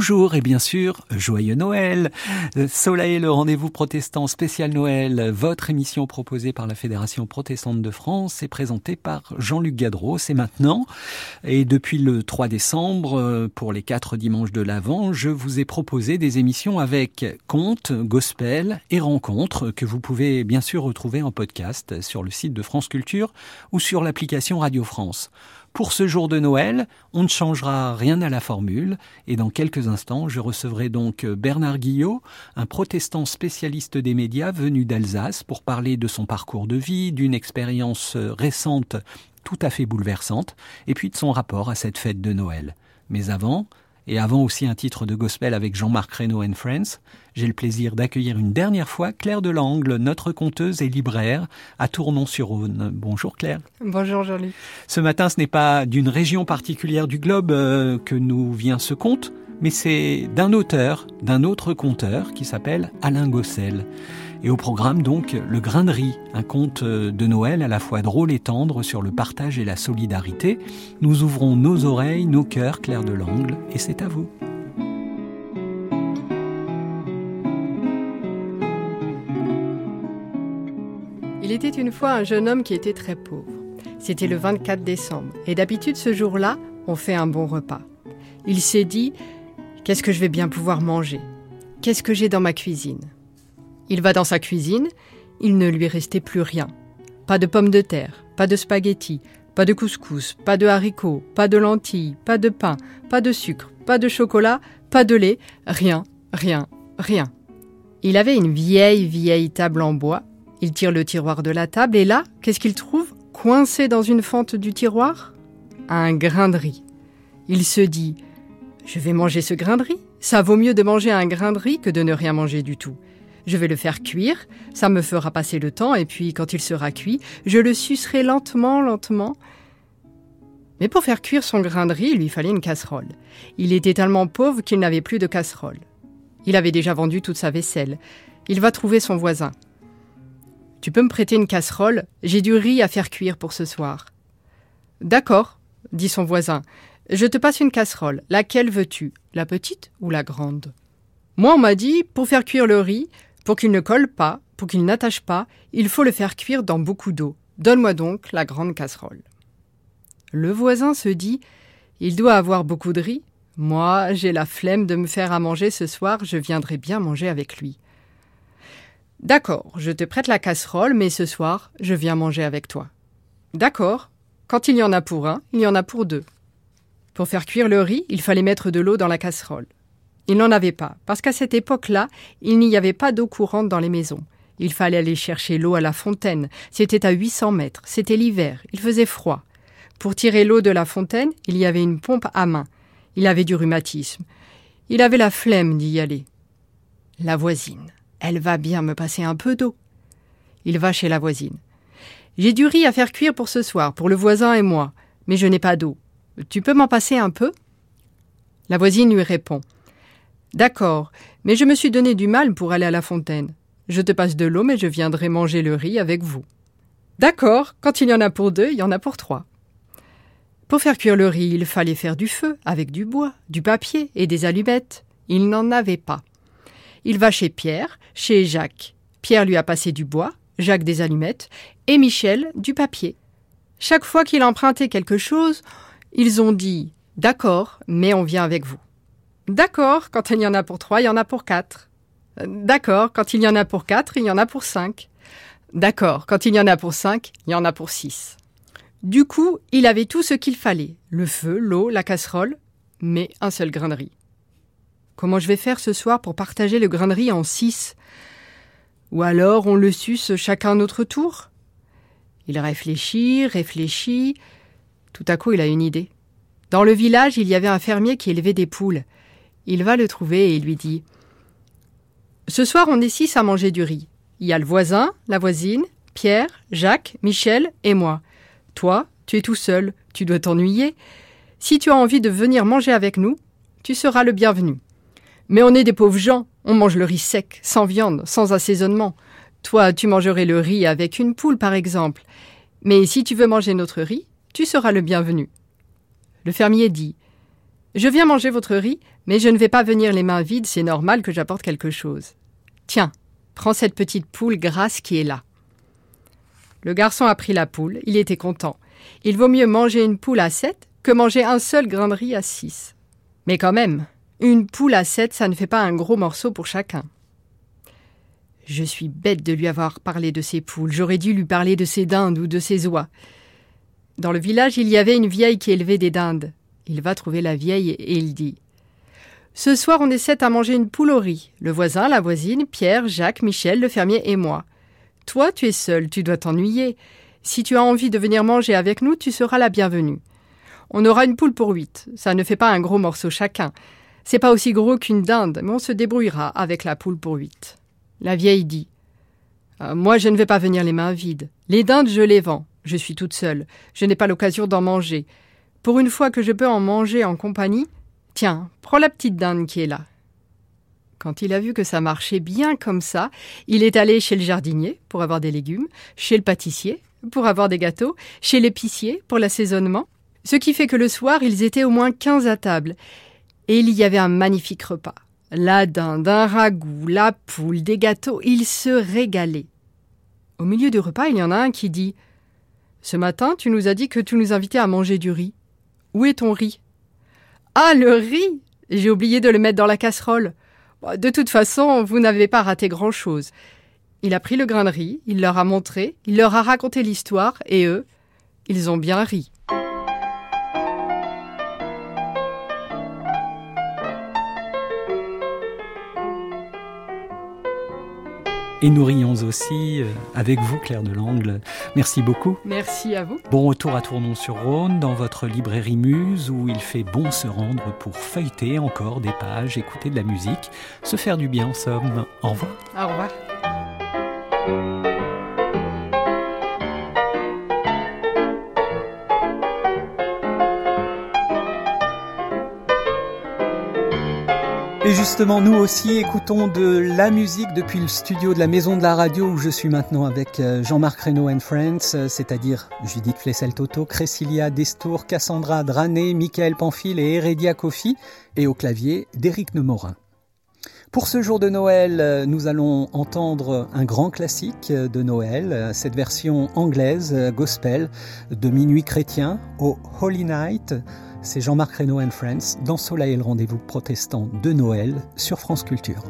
Bonjour et bien sûr, joyeux Noël. Soleil, le rendez-vous protestant spécial Noël, votre émission proposée par la Fédération protestante de France est présentée par Jean-Luc Gadreau. C'est maintenant. Et depuis le 3 décembre, pour les quatre dimanches de l'Avent, je vous ai proposé des émissions avec contes, gospel et rencontres que vous pouvez bien sûr retrouver en podcast sur le site de France Culture ou sur l'application Radio France. Pour ce jour de Noël, on ne changera rien à la formule et dans quelques instants, je recevrai donc Bernard Guillot, un protestant spécialiste des médias venu d'Alsace pour parler de son parcours de vie, d'une expérience récente tout à fait bouleversante et puis de son rapport à cette fête de Noël. Mais avant, et avant aussi un titre de gospel avec Jean-Marc Reynaud and Friends, j'ai le plaisir d'accueillir une dernière fois Claire Delangle, notre conteuse et libraire à Tournon-sur-Rhône. Bonjour Claire. Bonjour Jolie. Ce matin, ce n'est pas d'une région particulière du globe euh, que nous vient ce conte, mais c'est d'un auteur, d'un autre conteur qui s'appelle Alain Gossel. Et au programme donc Le Grain de riz, un conte de Noël à la fois drôle et tendre sur le partage et la solidarité. Nous ouvrons nos oreilles, nos cœurs, Claire de l'Angle, et c'est à vous. Il était une fois un jeune homme qui était très pauvre. C'était le 24 décembre, et d'habitude ce jour-là, on fait un bon repas. Il s'est dit Qu'est-ce que je vais bien pouvoir manger? Qu'est-ce que j'ai dans ma cuisine? Il va dans sa cuisine, il ne lui restait plus rien. Pas de pommes de terre, pas de spaghettis, pas de couscous, pas de haricots, pas de lentilles, pas de pain, pas de sucre, pas de chocolat, pas de lait, rien, rien, rien. Il avait une vieille, vieille table en bois. Il tire le tiroir de la table et là, qu'est-ce qu'il trouve? Coincé dans une fente du tiroir? Un grain de riz. Il se dit Je vais manger ce grain de riz. Ça vaut mieux de manger un grain de riz que de ne rien manger du tout. Je vais le faire cuire, ça me fera passer le temps, et puis quand il sera cuit, je le sucerai lentement, lentement. Mais pour faire cuire son grain de riz, il lui fallait une casserole. Il était tellement pauvre qu'il n'avait plus de casserole. Il avait déjà vendu toute sa vaisselle. Il va trouver son voisin. Tu peux me prêter une casserole? J'ai du riz à faire cuire pour ce soir. D'accord, dit son voisin. Je te passe une casserole. Laquelle veux-tu? La petite ou la grande? Moi, on m'a dit, pour faire cuire le riz, pour qu'il ne colle pas, pour qu'il n'attache pas, il faut le faire cuire dans beaucoup d'eau. Donne-moi donc la grande casserole. Le voisin se dit Il doit avoir beaucoup de riz. Moi, j'ai la flemme de me faire à manger ce soir, je viendrai bien manger avec lui. D'accord, je te prête la casserole, mais ce soir, je viens manger avec toi. D'accord, quand il y en a pour un, il y en a pour deux. Pour faire cuire le riz, il fallait mettre de l'eau dans la casserole. Il n'en avait pas, parce qu'à cette époque-là, il n'y avait pas d'eau courante dans les maisons. Il fallait aller chercher l'eau à la fontaine. C'était à 800 mètres. C'était l'hiver. Il faisait froid. Pour tirer l'eau de la fontaine, il y avait une pompe à main. Il avait du rhumatisme. Il avait la flemme d'y aller. La voisine. Elle va bien me passer un peu d'eau. Il va chez la voisine. J'ai du riz à faire cuire pour ce soir, pour le voisin et moi, mais je n'ai pas d'eau. Tu peux m'en passer un peu? La voisine lui répond. D'accord, mais je me suis donné du mal pour aller à la fontaine. Je te passe de l'eau, mais je viendrai manger le riz avec vous. D'accord, quand il y en a pour deux, il y en a pour trois. Pour faire cuire le riz, il fallait faire du feu, avec du bois, du papier et des allumettes. Il n'en avait pas. Il va chez Pierre, chez Jacques. Pierre lui a passé du bois, Jacques des allumettes, et Michel du papier. Chaque fois qu'il empruntait quelque chose, ils ont dit D'accord, mais on vient avec vous. D'accord, quand il y en a pour trois, il y en a pour quatre. D'accord, quand il y en a pour quatre, il y en a pour cinq. D'accord, quand il y en a pour cinq, il y en a pour six. Du coup, il avait tout ce qu'il fallait le feu, l'eau, la casserole, mais un seul grain de. Comment je vais faire ce soir pour partager le grain de en six? Ou alors on le suce chacun notre tour? Il réfléchit, réfléchit. Tout à coup, il a une idée. Dans le village, il y avait un fermier qui élevait des poules. Il va le trouver et lui dit Ce soir, on est six à manger du riz. Il y a le voisin, la voisine, Pierre, Jacques, Michel et moi. Toi, tu es tout seul, tu dois t'ennuyer. Si tu as envie de venir manger avec nous, tu seras le bienvenu. Mais on est des pauvres gens, on mange le riz sec, sans viande, sans assaisonnement. Toi, tu mangerais le riz avec une poule, par exemple. Mais si tu veux manger notre riz, tu seras le bienvenu. Le fermier dit Je viens manger votre riz, Mais je ne vais pas venir les mains vides, c'est normal que j'apporte quelque chose. Tiens, prends cette petite poule grasse qui est là. Le garçon a pris la poule, il était content. Il vaut mieux manger une poule à sept que manger un seul grain de riz à six. Mais quand même, une poule à sept, ça ne fait pas un gros morceau pour chacun. Je suis bête de lui avoir parlé de ses poules. J'aurais dû lui parler de ses dindes ou de ses oies. Dans le village, il y avait une vieille qui élevait des dindes. Il va trouver la vieille et il dit Ce soir, on essaie à manger une poule au riz. Le voisin, la voisine, Pierre, Jacques, Michel, le fermier et moi. Toi, tu es seul, tu dois t'ennuyer. Si tu as envie de venir manger avec nous, tu seras la bienvenue. On aura une poule pour huit. Ça ne fait pas un gros morceau chacun. C'est pas aussi gros qu'une dinde, mais on se débrouillera avec la poule pour huit. La vieille dit ah, Moi, je ne vais pas venir les mains vides. Les dindes, je les vends. Je suis toute seule. Je n'ai pas l'occasion d'en manger. Pour une fois que je peux en manger en compagnie, tiens, prends la petite dinde qui est là. Quand il a vu que ça marchait bien comme ça, il est allé chez le jardinier pour avoir des légumes, chez le pâtissier pour avoir des gâteaux, chez l'épicier pour l'assaisonnement. Ce qui fait que le soir, ils étaient au moins quinze à table. Et il y avait un magnifique repas. La dinde, un ragoût, la poule, des gâteaux, ils se régalaient. Au milieu du repas, il y en a un qui dit Ce matin, tu nous as dit que tu nous invitais à manger du riz. Où est ton riz? Ah, le riz J'ai oublié de le mettre dans la casserole. De toute façon, vous n'avez pas raté grand-chose. Il a pris le grain de riz, il leur a montré, il leur a raconté l'histoire, et eux, ils ont bien ri. Et nous rions aussi euh, avec vous, Claire de Langle. Merci beaucoup. Merci à vous. Bon retour à Tournon-sur-Rhône, dans votre librairie Muse, où il fait bon se rendre pour feuilleter encore des pages, écouter de la musique, se faire du bien en somme. Au revoir. Au revoir. Et justement, nous aussi écoutons de la musique depuis le studio de la Maison de la Radio où je suis maintenant avec euh, Jean-Marc Reynaud and Friends, euh, c'est-à-dire Judith Flessel-Toto, Cressilia Destour, Cassandra Drané, Michael Pamphile et Heredia Kofi, et au clavier d'Éric Nemorin. Pour ce jour de Noël, euh, nous allons entendre un grand classique de Noël, cette version anglaise, gospel, de Minuit chrétien au Holy Night, c'est Jean-Marc Reynaud and Friends dans Soleil et le rendez-vous protestant de Noël sur France Culture.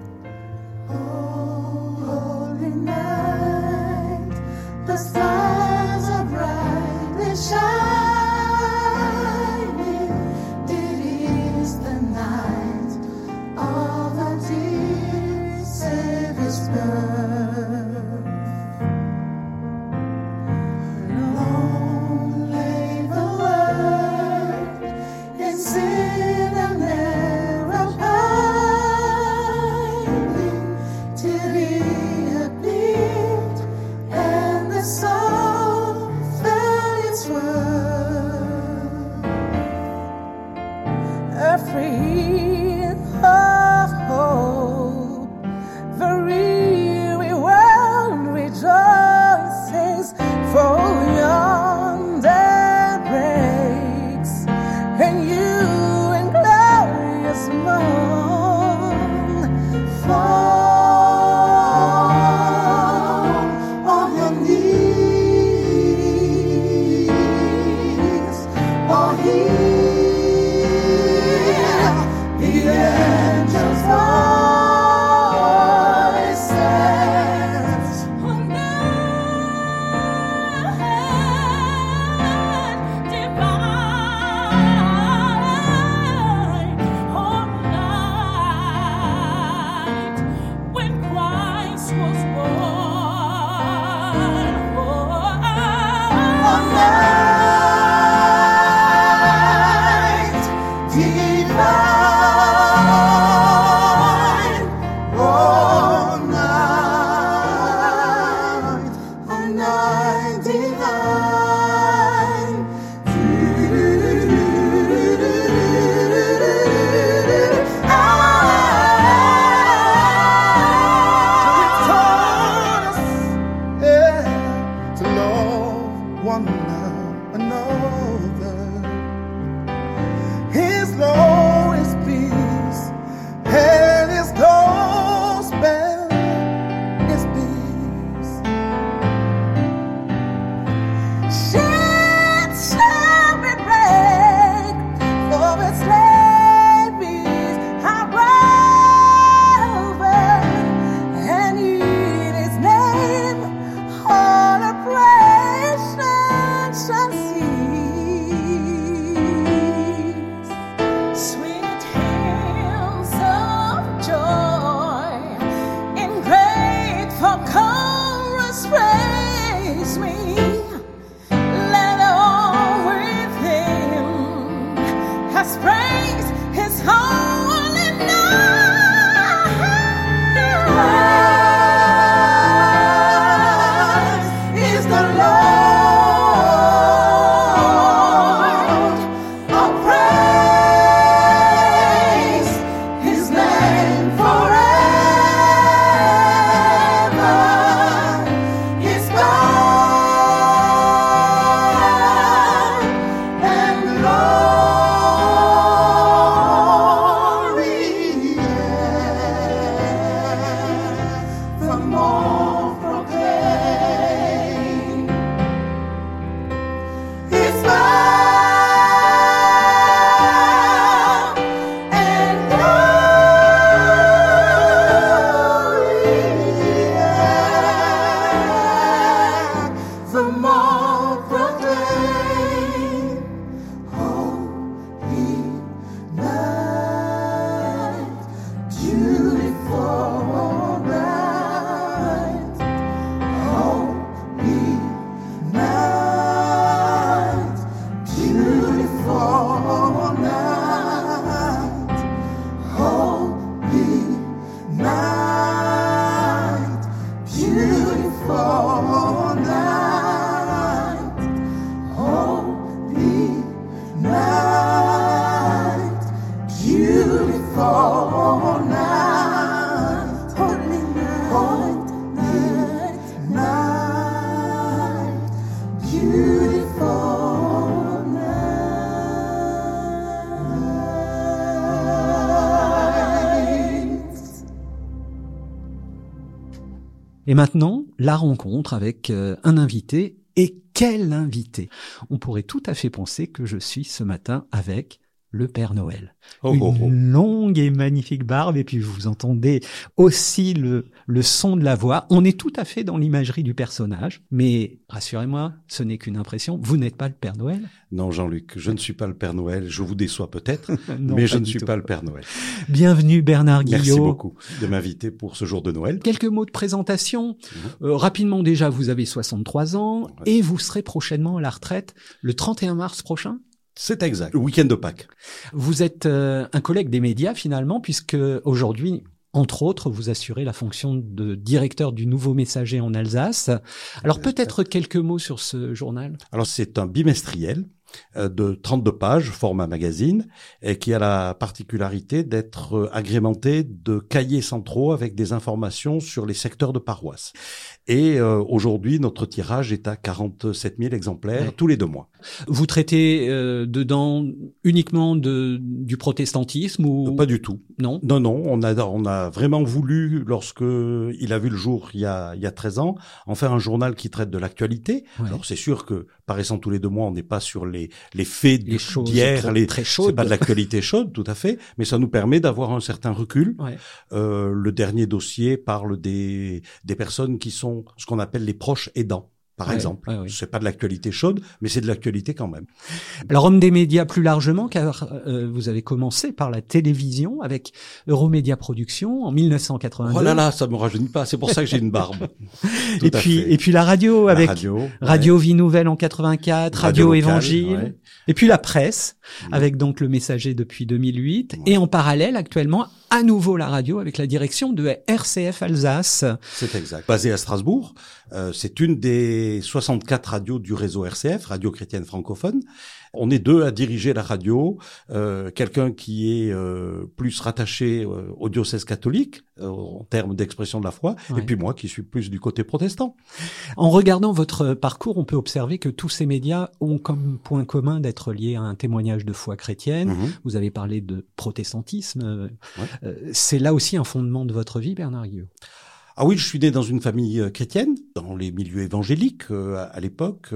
Et maintenant, la rencontre avec euh, un invité. Et quel invité? On pourrait tout à fait penser que je suis ce matin avec le Père Noël. Oh, Une oh, oh. longue et magnifique barbe, et puis vous entendez aussi le, le son de la voix. On est tout à fait dans l'imagerie du personnage, mais rassurez-moi, ce n'est qu'une impression. Vous n'êtes pas le Père Noël Non, Jean-Luc, je ne suis pas le Père Noël. Je vous déçois peut-être, mais je ne suis tout. pas le Père Noël. Bienvenue Bernard Guillot. Merci beaucoup de m'inviter pour ce jour de Noël. Quelques mots de présentation. Mhm. Euh, rapidement déjà, vous avez 63 ans et vous serez prochainement à la retraite le 31 mars prochain? C'est exact. Le week-end de Pâques. Vous êtes euh, un collègue des médias finalement, puisque aujourd'hui, entre autres, vous assurez la fonction de directeur du Nouveau Messager en Alsace. Alors peut-être quelques mots sur ce journal? Alors c'est un bimestriel de 32 pages, format magazine, et qui a la particularité d'être euh, agrémenté de cahiers centraux avec des informations sur les secteurs de paroisse. Et euh, aujourd'hui, notre tirage est à 47 000 exemplaires Ouais. tous les deux mois. Vous traitez euh, dedans uniquement de, du protestantisme ou Pas du tout. non Non, non, on a, on a vraiment voulu, lorsque il a vu le jour il y a, il y a 13 ans, en faire un journal qui traite de l'actualité. Ouais. Alors c'est sûr que, paraissant tous les deux mois, on n'est pas sur les, les faits d'hier, les très c'est chaudes. pas de l'actualité chaude, tout à fait, mais ça nous permet d'avoir un certain recul. Ouais. Euh, le dernier dossier parle des, des personnes qui sont ce qu'on appelle les proches aidants. Par Ouais, exemple, ouais, ouais. c'est pas de l'actualité chaude, mais c'est de l'actualité quand même. Alors homme des médias plus largement, car euh, vous avez commencé par la télévision avec Euromédia Productions en 1982. Oh là là, ça me rajeunit pas. C'est pour ça que j'ai une barbe. Tout et puis fait. et puis la radio La avec radio. Radio Vie Nouvelle en 84, Radio, locale, Évangile, et puis la presse Mm. avec donc le Messager depuis 2008 Ouais. et en parallèle actuellement à nouveau la radio avec la direction de RCF Alsace. C'est exact. Basé à Strasbourg, euh, c'est une des 64 radios du réseau RCF, Radio Chrétienne Francophone. On est deux à diriger la radio, euh, quelqu'un qui est euh, plus rattaché euh, au diocèse catholique euh, en termes d'expression de la foi, Ouais. et puis moi qui suis plus du côté protestant. En regardant votre parcours, on peut observer que tous ces médias ont comme point commun d'être liés à un témoignage de foi chrétienne. Mhm. Vous avez parlé de protestantisme. euh, Ouais. euh, C'est là aussi un fondement de votre vie, Bernard Guillot. Ah oui, je suis né dans une famille chrétienne, dans les milieux évangéliques à l'époque.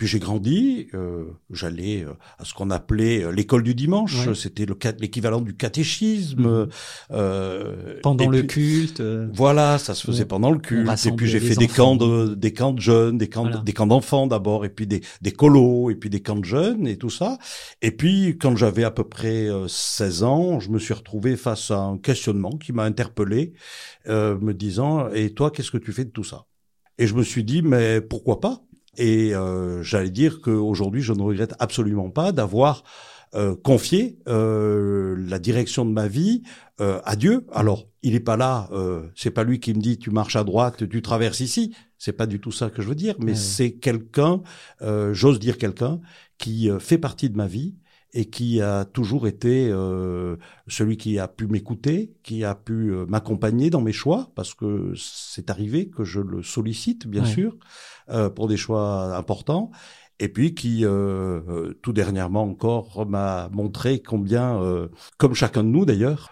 Puis j'ai grandi, euh, j'allais euh, à ce qu'on appelait euh, l'école du dimanche, c'était l'équivalent du catéchisme. Mhm. Euh, pendant le culte. Voilà, ça se faisait pendant le culte. Et puis j'ai fait des camps de des camps de jeunes, des camps des camps d'enfants d'abord, et puis des des colos, et puis des camps de jeunes et tout ça. Et puis quand j'avais à peu près 16 ans, je me suis retrouvé face à un questionnement qui m'a interpellé, me disant et toi qu'est-ce que tu fais de tout ça? Et je me suis dit mais pourquoi pas? Et euh, j'allais dire qu'aujourd'hui, je ne regrette absolument pas d'avoir euh, confié euh, la direction de ma vie euh, à Dieu. Alors, il n'est pas là, euh, c'est pas lui qui me dit tu marches à droite, tu traverses ici. C'est pas du tout ça que je veux dire, mais c'est quelqu'un, euh, j'ose dire quelqu'un, qui fait partie de ma vie et qui a toujours été euh, celui qui a pu m'écouter, qui a pu m'accompagner dans mes choix, parce que c'est arrivé que je le sollicite, bien sûr, euh, pour des choix importants. Et puis qui, euh, euh, tout dernièrement encore, m'a montré combien, comme chacun de nous d'ailleurs,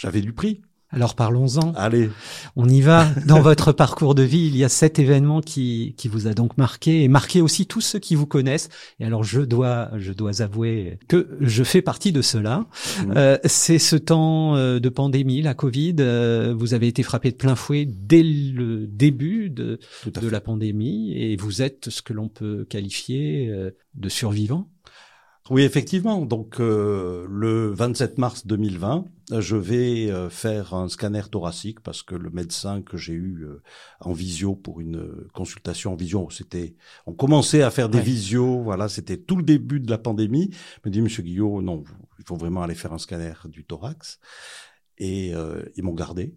j'avais du prix. Alors parlons-en. Allez. On y va. Dans votre parcours de vie, il y a sept événements qui, qui vous a donc marqué et marqué aussi tous ceux qui vous connaissent. Et alors je dois, je dois avouer que je fais partie de cela. Mmh. Euh, c'est ce temps euh, de pandémie, la Covid. Euh, vous avez été frappé de plein fouet dès le début de, de la pandémie et vous êtes ce que l'on peut qualifier de survivant. Oui, effectivement. Donc, euh, le 27 mars 2020, je vais euh, faire un scanner thoracique parce que le médecin que j'ai eu euh, en visio pour une consultation en visio, c'était, on commençait à faire des visios, voilà, c'était tout le début de la pandémie. Me dit Monsieur Guillot, non, il faut vraiment aller faire un scanner du thorax. Et ils m'ont gardé.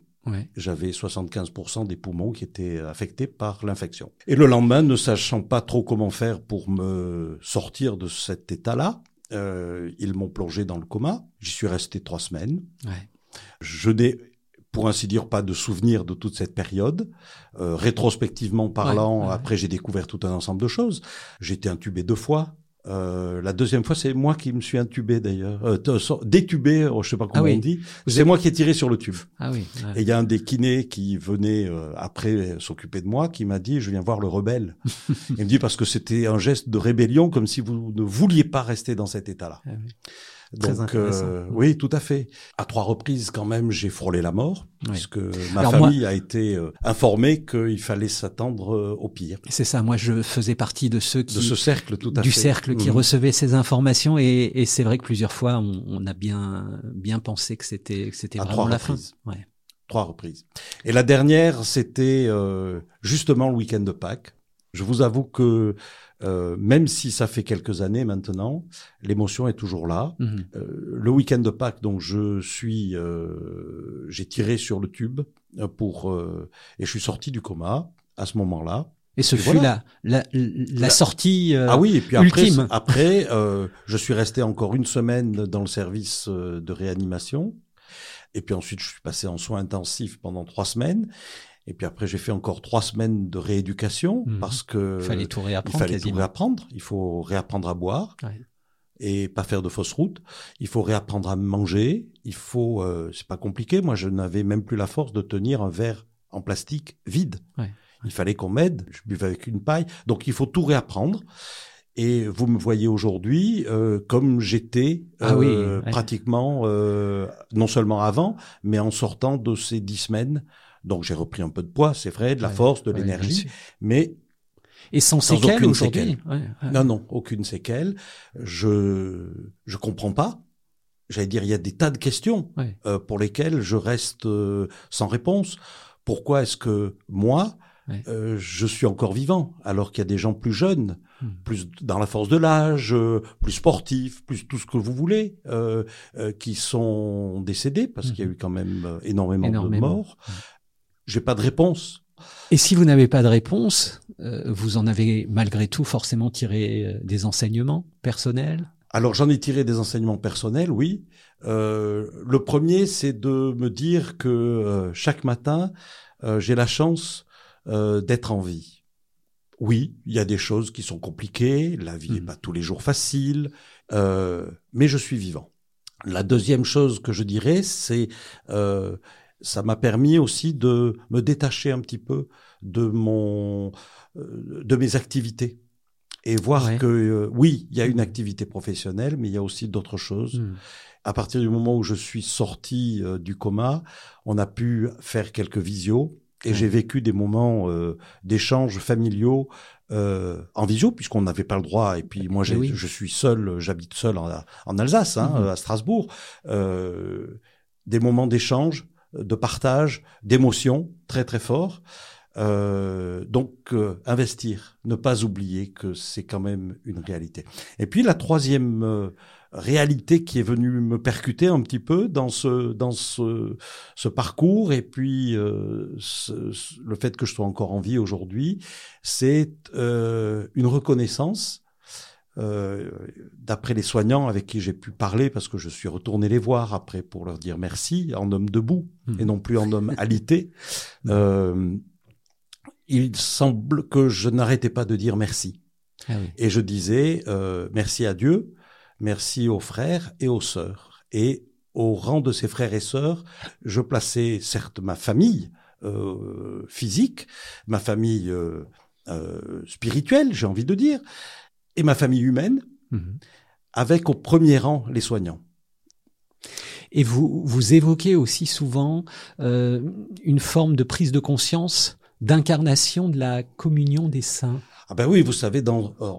J'avais 75% des poumons qui étaient affectés par l'infection. Et le lendemain, ne sachant pas trop comment faire pour me sortir de cet état-là, euh, ils m'ont plongé dans le coma. J'y suis resté trois semaines. Ouais. Je n'ai, pour ainsi dire, pas de souvenir de toute cette période. Euh, rétrospectivement parlant, après j'ai découvert tout un ensemble de choses. J'ai été intubé deux fois. Euh, la deuxième fois, c'est moi qui me suis intubé d'ailleurs, euh, détubé, oh, je sais pas comment ah on dit. C'est moi qui ai tiré sur le tube. Ah oui. Et il y a un des kinés qui venait euh, après s'occuper de moi, qui m'a dit "Je viens voir le rebelle." il me dit parce que c'était un geste de rébellion, comme si vous ne vouliez pas rester dans cet état-là. Ah oui. Donc euh, oui, tout à fait. À trois reprises quand même, j'ai frôlé la mort puisque ma famille a été euh, informée qu'il fallait s'attendre euh, au pire. C'est ça. Moi, je faisais partie de ceux qui de ce cercle tout à du cercle qui mhm. recevait ces informations et, et c'est vrai que plusieurs fois on, on, a bien bien pensé que c'était que c'était vraiment la fin. Ouais. Trois reprises. Et la dernière, c'était justement le week-end de Pâques. Je vous avoue que euh, même si ça fait quelques années maintenant, l'émotion est toujours là. Mhm. Euh, le week-end de Pâques, donc je suis, euh, j'ai tiré sur le tube pour et je suis sorti du coma à ce moment-là. Et ce fut la, la, la, sortie ah oui, et puis après, ultime. Après, je suis resté encore une semaine dans le service de réanimation. Et puis ensuite, je suis passé en soins intensifs pendant trois semaines. Et puis après, j'ai fait encore trois semaines de rééducation mhm. parce que il fallait tout réapprendre. Il fallait tout réapprendre. Il faut réapprendre à boire et pas faire de fausses routes. Il faut réapprendre à manger. Il faut, euh, c'est pas compliqué. Moi, je n'avais même plus la force de tenir un verre en plastique vide. Il fallait qu'on m'aide. Je buvais avec une paille. Donc, il faut tout réapprendre. Et vous me voyez aujourd'hui euh, comme j'étais ah euh, pratiquement, euh, non seulement avant, mais en sortant de ces dix semaines donc j'ai repris un peu de poids, c'est vrai, de la force, de l'énergie, mais et sans, séquelles aujourd'hui. non, non, aucune séquelle. Je je comprends pas. J'allais dire, il y a des tas de questions euh, pour lesquelles je reste euh, sans réponse. Pourquoi est-ce que moi, euh, je suis encore vivant alors qu'il y a des gens plus jeunes, hmm. plus dans la force de l'âge, plus sportifs, plus tout ce que vous voulez, qui sont décédés parce qu'il y a hmm. eu quand même énormément, de morts. Hmm. J'ai pas de réponse. Et si vous n'avez pas de réponse, euh, vous en avez malgré tout forcément tiré euh, des enseignements personnels? Alors j'en ai tiré des enseignements personnels, oui. Euh, le premier, c'est de me dire que euh, chaque matin, j'ai la chance d'être en vie. Oui, il y a des choses qui sont compliquées, la vie n'est mmh. pas tous les jours facile, mais je suis vivant. La deuxième chose que je dirais, c'est ça m'a permis aussi de me détacher un petit peu de mon, euh, de mes activités et voir que euh, oui, il y a une activité professionnelle, mais il y a aussi d'autres choses. Hmm. À partir du moment où je suis sorti euh, du coma, on a pu faire quelques visios et j'ai vécu des moments euh, d'échanges familiaux en visio puisqu'on n'avait pas le droit. Et puis moi, eh je suis seul, j'habite seul en, en Alsace, hein, mhm. à Strasbourg. des moments d'échange, de partage, d'émotion très très forts. Euh, donc euh, investir, ne pas oublier que c'est quand même une réalité. Et puis la troisième euh, réalité qui est venue me percuter un petit peu dans ce dans ce, ce parcours et puis le fait que je sois encore en vie aujourd'hui, c'est une reconnaissance. D'après les soignants avec qui j'ai pu parler, parce que je suis retourné les voir après pour leur dire merci en homme debout mmh. et non plus en homme alité. Euh, il semble que je n'arrêtais pas de dire merci. Ah et je disais euh, merci à Dieu, merci aux frères et aux sœurs. Et au rang de ces frères et sœurs, je plaçais certes ma famille euh, physique, ma famille euh, spirituelle, j'ai envie de dire, et ma famille humaine, mhm. avec au premier rang les soignants. Et vous, vous évoquez aussi souvent une forme de prise de conscience d'incarnation de la communion des saints. Ah ben oui, vous savez, dans, euh,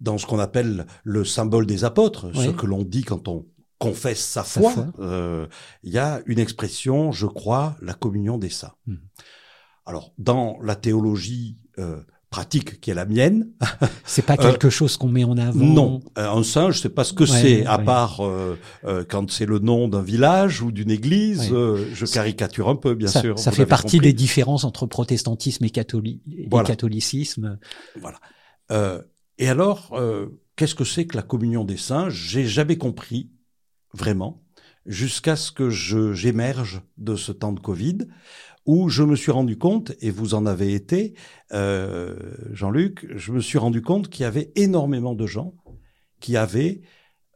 dans ce qu'on appelle le symbole des apôtres, ce que l'on dit quand on confesse sa foi, euh, il y a une expression, je crois, la communion des saints. Hmm. Alors, dans la théologie euh, pratique qui est la mienne. C'est pas quelque euh, chose qu'on met en avant. Non, euh, un singe, je sais pas ce que c'est, à part euh, quand c'est le nom d'un village ou d'une église. je caricature un peu, bien sûr. Ça fait partie des différences entre protestantisme et, catholicisme. Voilà. et alors, qu'est-ce que c'est que la communion des saints J'ai jamais compris vraiment jusqu'à ce que je j'émerge de ce temps de Covid où je me suis rendu compte, et vous en avez été, euh, Jean-Luc, je me suis rendu compte qu'il y avait énormément de gens qui avaient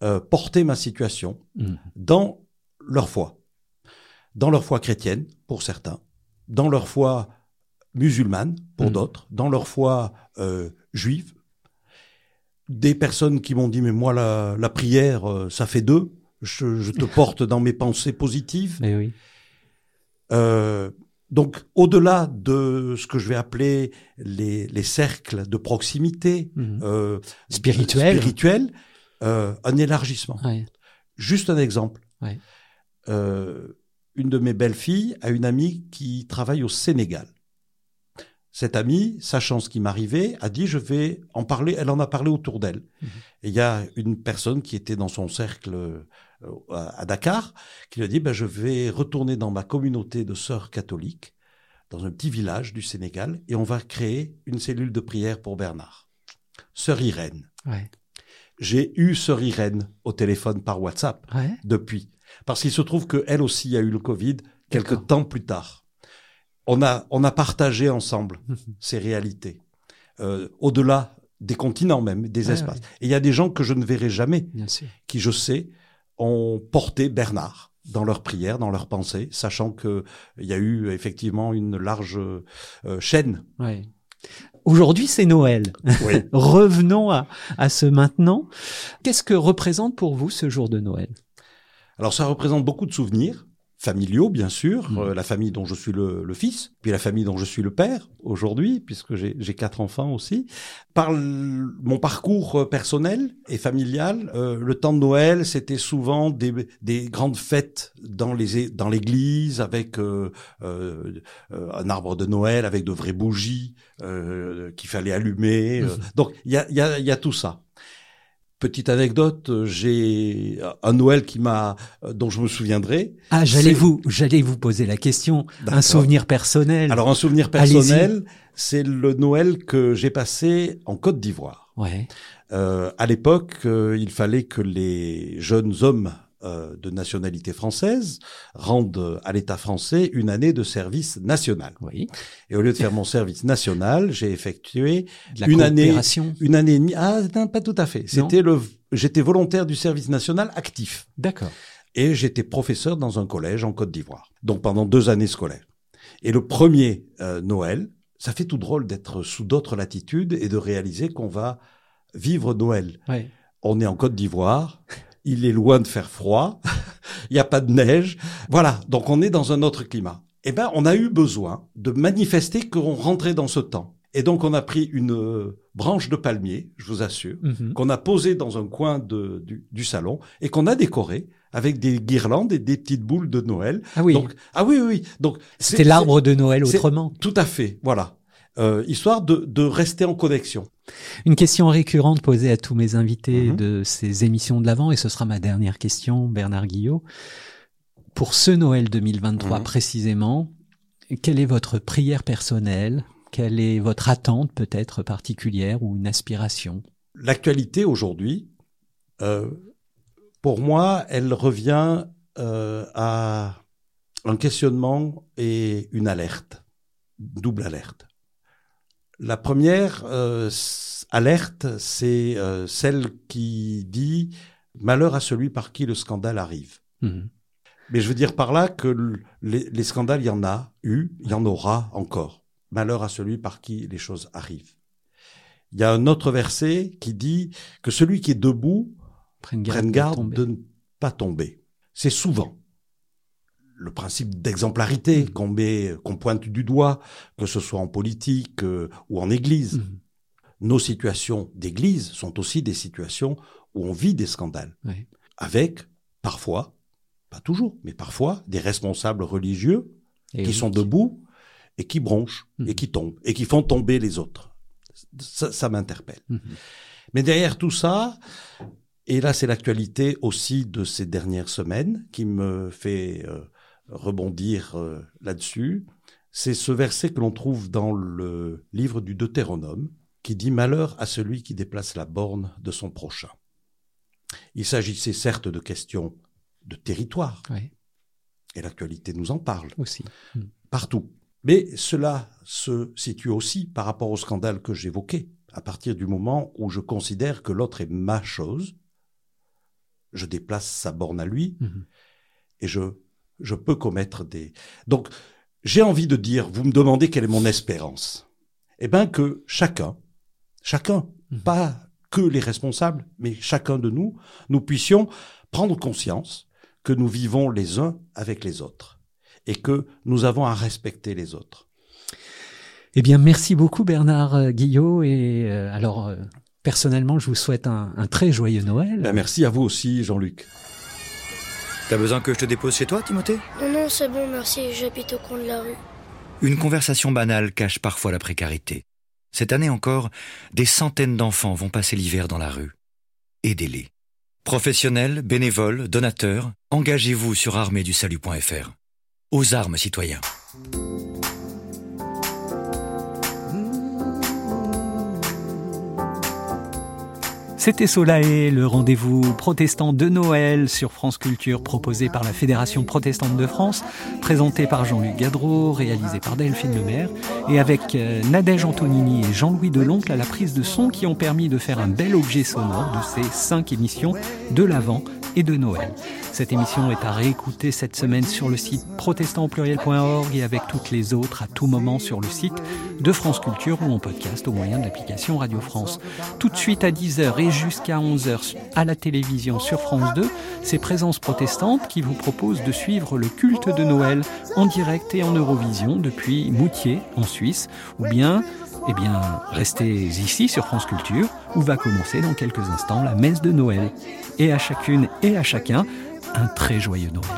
euh, porté ma situation mmh. dans leur foi, dans leur foi chrétienne pour certains, dans leur foi musulmane pour mmh. d'autres, dans leur foi euh, juive. Des personnes qui m'ont dit mais moi la, la prière euh, ça fait deux, je, je, te porte dans mes pensées positives. Mais oui. Euh, donc, au-delà de ce que je vais appeler les, les cercles de proximité mhm. euh, spirituel, spirituel euh, un élargissement. Juste un exemple. Ouais. Euh, une de mes belles-filles a une amie qui travaille au Sénégal. Cette amie, sachant ce qui m'arrivait, a dit je vais en parler. Elle en a parlé autour d'elle. Mhm. Et il y a une personne qui était dans son cercle à Dakar, qui lui a dit ben, je vais retourner dans ma communauté de sœurs catholiques, dans un petit village du Sénégal, et on va créer une cellule de prière pour Bernard. Sœur Irène. J'ai eu Sœur Irène au téléphone par WhatsApp depuis, parce qu'il se trouve qu'elle aussi a eu le Covid quelques temps plus tard. On a, on a partagé ensemble ces réalités, euh, au-delà des continents même, des espaces. Et il y a des gens que je ne verrai jamais, qui je sais ont porté Bernard dans leurs prières, dans leurs pensées, sachant que il y a eu effectivement une large euh, chaîne. Aujourd'hui, c'est Noël. Revenons à, à ce maintenant. Qu'est-ce que représente pour vous ce jour de Noël? Alors, ça représente beaucoup de souvenirs familiaux, bien sûr, mmh. euh, la famille dont je suis le, le, fils, puis la famille dont je suis le père aujourd'hui, puisque j'ai quatre enfants aussi. Par mon parcours euh, personnel et familial, euh, le temps de Noël, c'était souvent des, des, grandes fêtes dans les dans l'église avec euh, un arbre de Noël, avec de vraies bougies qu'il fallait allumer. Mmh. Donc il y a, y, a, y a tout ça. Petite anecdote, euh, j'ai un Noël qui m'a, euh, dont je me souviendrai. Ah, j'allais vous, j'allais vous poser la question. Un souvenir personnel. Alors un souvenir personnel, c'est le Noël que j'ai passé en Côte d'Ivoire. Ouais. Euh, à l'époque, euh, il fallait que les jeunes hommes euh, de nationalité française rendent à l'État français une année de service national. Oui. Et au lieu de faire mon service national, j'ai effectué une année, une année et demie. Ah non, pas tout à fait. C'était le, j'étais volontaire du service national actif. D'accord. Et j'étais professeur dans un collège en Côte d'Ivoire. Donc pendant deux années scolaires. Et le premier euh, Noël, ça fait tout drôle d'être sous d'autres latitudes et de réaliser qu'on va vivre Noël. On est en Côte d'Ivoire, il est loin de faire froid, il n'y a pas de neige. Voilà, donc on est dans un autre climat. Eh ben, on a eu besoin de manifester qu'on rentrait dans ce temps. Et donc, on a pris une euh, branche de palmier, je vous assure, mhm. qu'on a posée dans un coin de, du, salon et qu'on a décoré avec des guirlandes et des petites boules de Noël. Ah oui. Donc, ah oui, oui, Donc, c'était l'arbre de Noël autrement. Tout à fait. Voilà. Euh, histoire de, de, rester en connexion. Une question récurrente posée à tous mes invités mhm. de ces émissions de l'Avent, et ce sera ma dernière question, Bernard Guillot. Pour ce Noël 2023 mhm. précisément, quelle est votre prière personnelle? Quelle est votre attente peut-être particulière ou une aspiration? L'actualité aujourd'hui, euh, pour moi, elle revient euh, à un questionnement et une alerte, double alerte. La première euh, alerte, c'est celle qui dit malheur à celui par qui le scandale arrive. Mmh. Mais je veux dire par là que les, les scandales, il y en a eu, il y en aura encore malheur à celui par qui les choses arrivent. Il y a un autre verset qui dit que celui qui est debout prenne garde, de, ne pas tomber. C'est souvent le principe d'exemplarité mm. qu'on met, qu'on pointe du doigt, que ce soit en politique euh, ou en église. Mm. Nos situations d'église sont aussi des situations où on vit des scandales. Avec, parfois, pas toujours, mais parfois, des responsables religieux qui sont debout et qui bronchent et mhm. qui tombent et qui font tomber les autres. Ça, m'interpelle. Mhm. Mais derrière tout ça, et là c'est l'actualité aussi de ces dernières semaines qui me fait euh, rebondir euh, là-dessus, c'est ce verset que l'on trouve dans le livre du Deutéronome qui dit Malheur à celui qui déplace la borne de son prochain. Il s'agissait certes de questions de territoire. Et l'actualité nous en parle. Aussi. Partout. Mais cela se situe aussi par rapport au scandale que j'évoquais. À partir du moment où je considère que l'autre est ma chose, je déplace sa borne à lui mhm. et je, je peux commettre des... Donc, j'ai envie de dire, vous me demandez quelle est mon espérance. Eh bien que chacun, chacun, mhm. pas que les responsables, mais chacun de nous, nous puissions prendre conscience que nous vivons les uns avec les autres et que nous avons à respecter les autres. Eh bien, merci beaucoup Bernard euh, Guillot. Et euh, alors, euh, personnellement, je vous souhaite un, très joyeux Noël. Ben, merci à vous aussi, Jean-Luc. T'as besoin que je te dépose chez toi, Timothée? Non, non, c'est bon, merci. J'habite au coin de la rue. Une conversation banale cache parfois la précarité. Cette année encore, des centaines d'enfants vont passer l'hiver dans la rue. Aidez-les. Professionnels, bénévoles, donateurs, engagez-vous sur arméedusalut.fr aux armes, citoyens. C'était Solae, le rendez-vous protestant de Noël sur France Culture proposé par la Fédération protestante de France, présenté par Jean-Luc Gadreau, réalisé par Delphine Lemaire, et avec euh, Nadège Antonini et Jean-Louis Deloncle à la prise de son qui ont permis de faire un bel objet sonore de ces cinq émissions de l'Avent et de Noël. Cette émission est à réécouter cette semaine sur le site protestantpluriel.org et avec toutes les autres à tout moment sur le site de France Culture ou en podcast au moyen de l'application Radio France. Tout de suite à 10h et jusqu'à 11h à la télévision sur France 2, c'est Présence protestante qui vous propose de suivre le culte de Noël en direct et en Eurovision depuis Moutier en Suisse ou bien eh bien, restez ici sur France Culture, où va commencer dans quelques instants la messe de Noël. Et à chacune et à chacun, un très joyeux Noël.